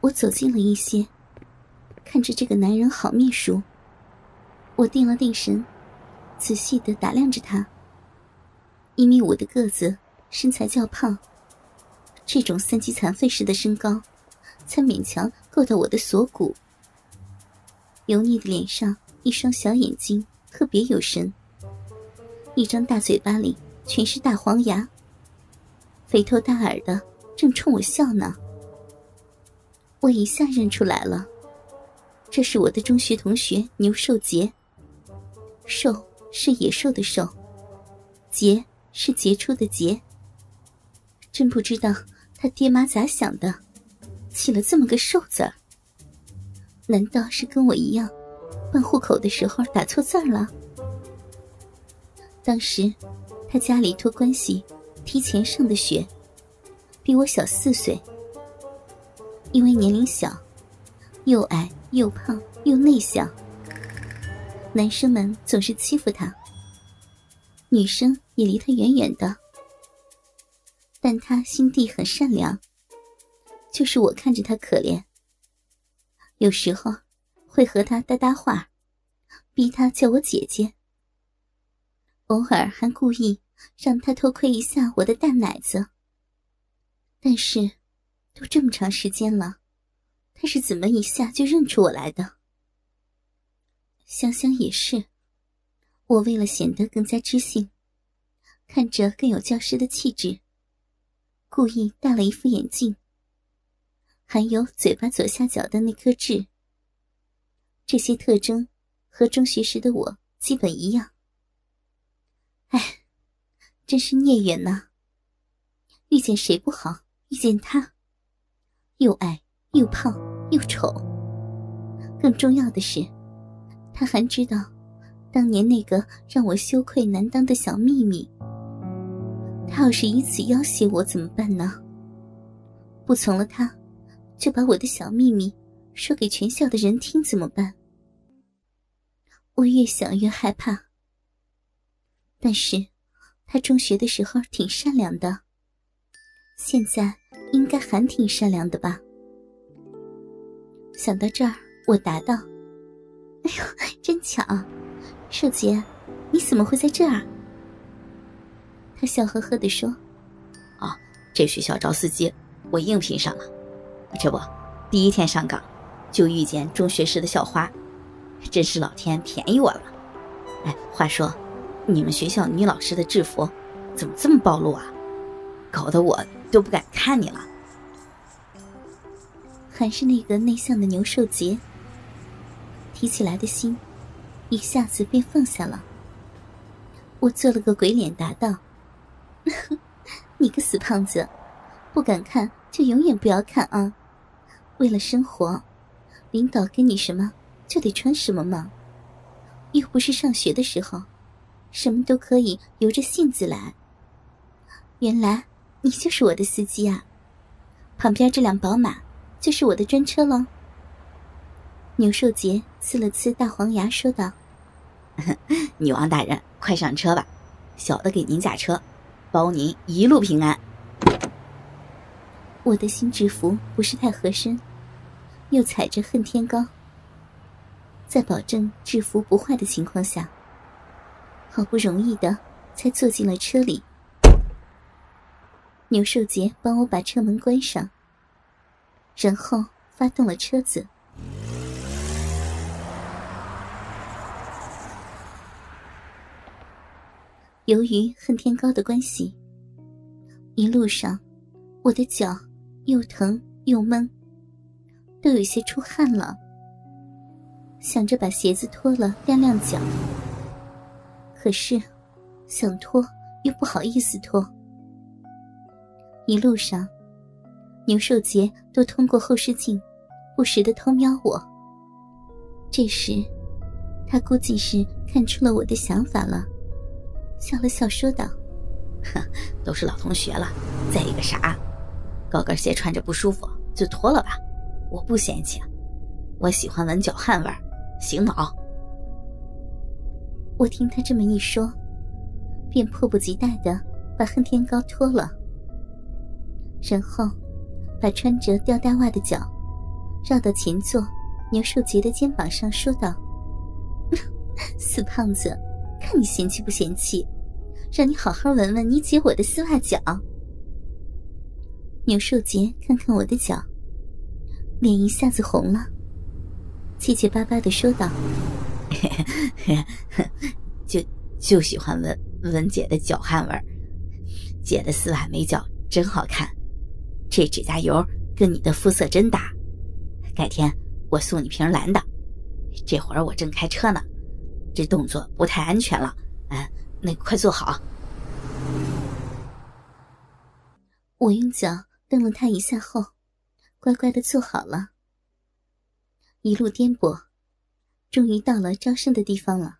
我走近了一些，看着这个男人好面熟。我定了定神，仔细的打量着他。一米五的个子，身材较胖，这种三级残废时的身高，才勉强够到我的锁骨。油腻的脸上，一双小眼睛特别有神，一张大嘴巴里全是大黄牙，肥头大耳的，正冲我笑呢。我一下认出来了，这是我的中学同学牛寿杰。寿是野兽的兽，杰是杰出的杰。真不知道他爹妈咋想的，起了这么个寿字儿。难道是跟我一样，办户口的时候打错字儿了？当时他家里托关系提前上的学，比我小四岁。因为年龄小，又矮又胖又内向，男生们总是欺负他，女生也离他远远的。但他心地很善良，就是我看着他可怜，有时候会和他搭搭话，逼他叫我姐姐，偶尔还故意让他偷窥一下我的大奶子。但是。都这么长时间了，他是怎么一下就认出我来的？想想也是，我为了显得更加知性，看着更有教师的气质，故意戴了一副眼镜，还有嘴巴左下角的那颗痣。这些特征和中学时的我基本一样。哎，真是孽缘呐！遇见谁不好，遇见他。又矮又胖又丑，更重要的是，他还知道当年那个让我羞愧难当的小秘密。他要是以此要挟我怎么办呢？不从了他，就把我的小秘密说给全校的人听怎么办？我越想越害怕。但是，他中学的时候挺善良的，现在。应该还挺善良的吧？想到这儿，我答道：“哎呦，真巧，寿杰，你怎么会在这儿？”他笑呵呵地说：“啊，这学校招司机，我应聘上了。这不，第一天上岗就遇见中学时的校花，真是老天便宜我了。哎，话说，你们学校女老师的制服怎么这么暴露啊？搞得我……”都不敢看你了。还是那个内向的牛寿杰，提起来的心，一下子便放下了。我做了个鬼脸，答道：“ 你个死胖子，不敢看就永远不要看啊！为了生活，领导给你什么就得穿什么嘛。又不是上学的时候，什么都可以由着性子来。原来。”你就是我的司机啊，旁边这辆宝马就是我的专车喽。牛寿杰呲了呲大黄牙，说道：“女王大人，快上车吧，小的给您驾车，保您一路平安。”我的新制服不是太合身，又踩着恨天高，在保证制服不坏的情况下，好不容易的才坐进了车里。牛寿杰帮我把车门关上，然后发动了车子。由于恨天高的关系，一路上我的脚又疼又闷，都有些出汗了。想着把鞋子脱了晾晾脚，可是想脱又不好意思脱。一路上，牛寿杰都通过后视镜，不时的偷瞄我。这时，他估计是看出了我的想法了，笑了笑说道：“都是老同学了，再一个啥？高跟鞋穿着不舒服就脱了吧，我不嫌弃。我喜欢闻脚汗味，醒脑。”我听他这么一说，便迫不及待的把恨天高脱了。然后，把穿着吊带袜的脚绕到前座牛寿杰的肩膀上，说道：“ 死胖子，看你嫌弃不嫌弃？让你好好闻闻你姐我的丝袜脚。”牛寿杰看看我的脚，脸一下子红了，结结巴巴的说道：“就就喜欢闻闻姐的脚汗味儿，姐的丝袜美脚真好看，这指甲油跟你的肤色真搭。改天我送你瓶蓝的。这会儿我正开车呢，这动作不太安全了。嗯，那快坐好。”我用脚。蹬了他一下后，乖乖的坐好了。一路颠簸，终于到了招生的地方了。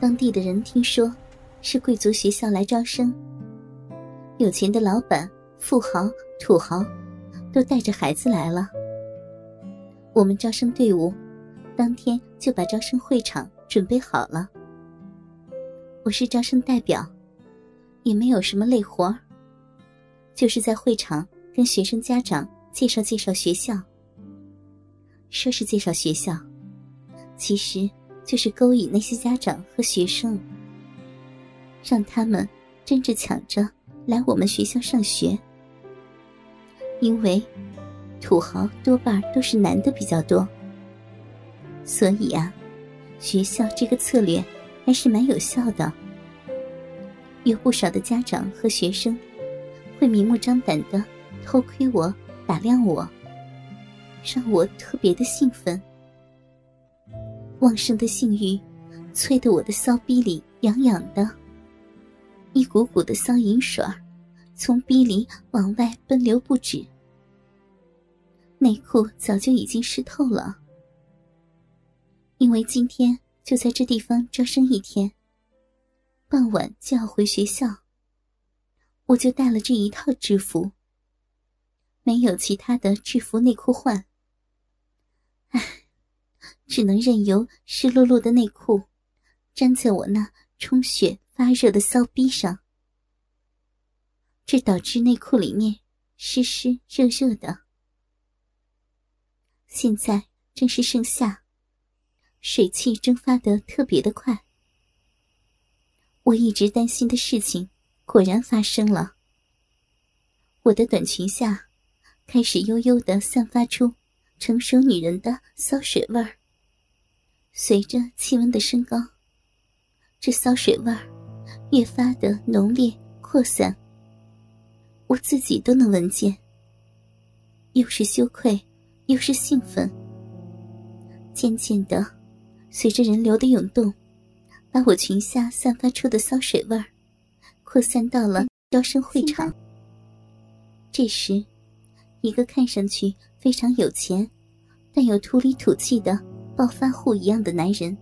当地的人听说是贵族学校来招生，有钱的老板、富豪、土豪都带着孩子来了。我们招生队伍当天就把招生会场准备好了。我是招生代表，也没有什么累活就是在会场跟学生家长介绍介绍学校。说是介绍学校，其实就是勾引那些家长和学生，让他们争着抢着来我们学校上学。因为土豪多半都是男的比较多，所以啊，学校这个策略。还是蛮有效的，有不少的家长和学生会明目张胆的偷窥我、打量我，让我特别的兴奋。旺盛的性欲催得我的骚逼里痒痒的，一股股的骚淫水从逼里往外奔流不止，内裤早就已经湿透了，因为今天。就在这地方招生一天，傍晚就要回学校。我就带了这一套制服，没有其他的制服内裤换。唉，只能任由湿漉漉的内裤粘在我那充血发热的骚逼上，这导致内裤里面湿湿热热的。现在正是盛夏。水汽蒸发的特别的快，我一直担心的事情果然发生了。我的短裙下开始悠悠的散发出成熟女人的骚水味儿。随着气温的升高，这骚水味儿越发的浓烈扩散，我自己都能闻见。又是羞愧，又是兴奋，渐渐的。随着人流的涌动，把我裙下散发出的骚水味儿扩散到了招生会场。这时，一个看上去非常有钱，但又土里土气的暴发户一样的男人，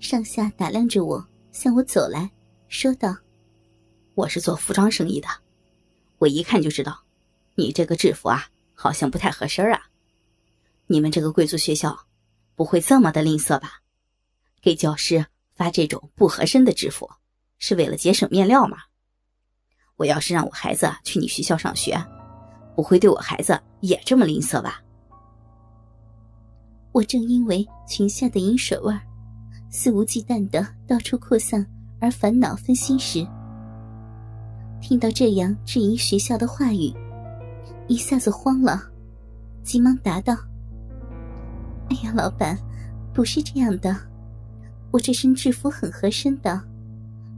上下打量着我，向我走来说道：“我是做服装生意的，我一看就知道，你这个制服啊，好像不太合身啊。你们这个贵族学校。”不会这么的吝啬吧？给教师发这种不合身的制服，是为了节省面料吗？我要是让我孩子去你学校上学，不会对我孩子也这么吝啬吧？我正因为裙下的饮水味肆无忌惮的到处扩散而烦恼分心时，听到这样质疑学校的话语，一下子慌了，急忙答道。哎呀，老板，不是这样的，我这身制服很合身的，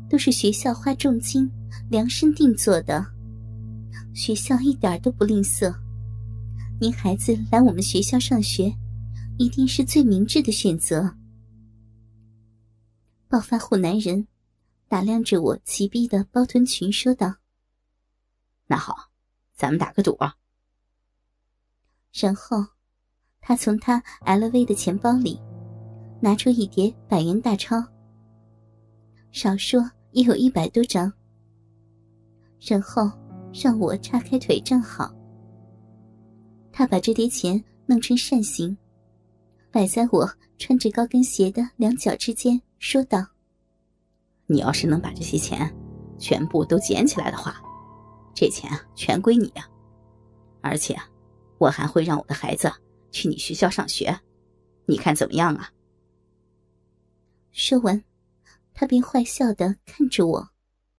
都是学校花重金量身定做的，学校一点都不吝啬。您孩子来我们学校上学，一定是最明智的选择。暴发户男人打量着我齐逼的包臀裙，说道：“那好，咱们打个赌。”然后。他从他 LV 的钱包里拿出一叠百元大钞，少说也有一百多张，然后让我叉开腿站好。他把这叠钱弄成扇形，摆在我穿着高跟鞋的两脚之间，说道：“你要是能把这些钱全部都捡起来的话，这钱全归你呀，而且我还会让我的孩子去你学校上学，你看怎么样啊？说完，他便坏笑的看着我。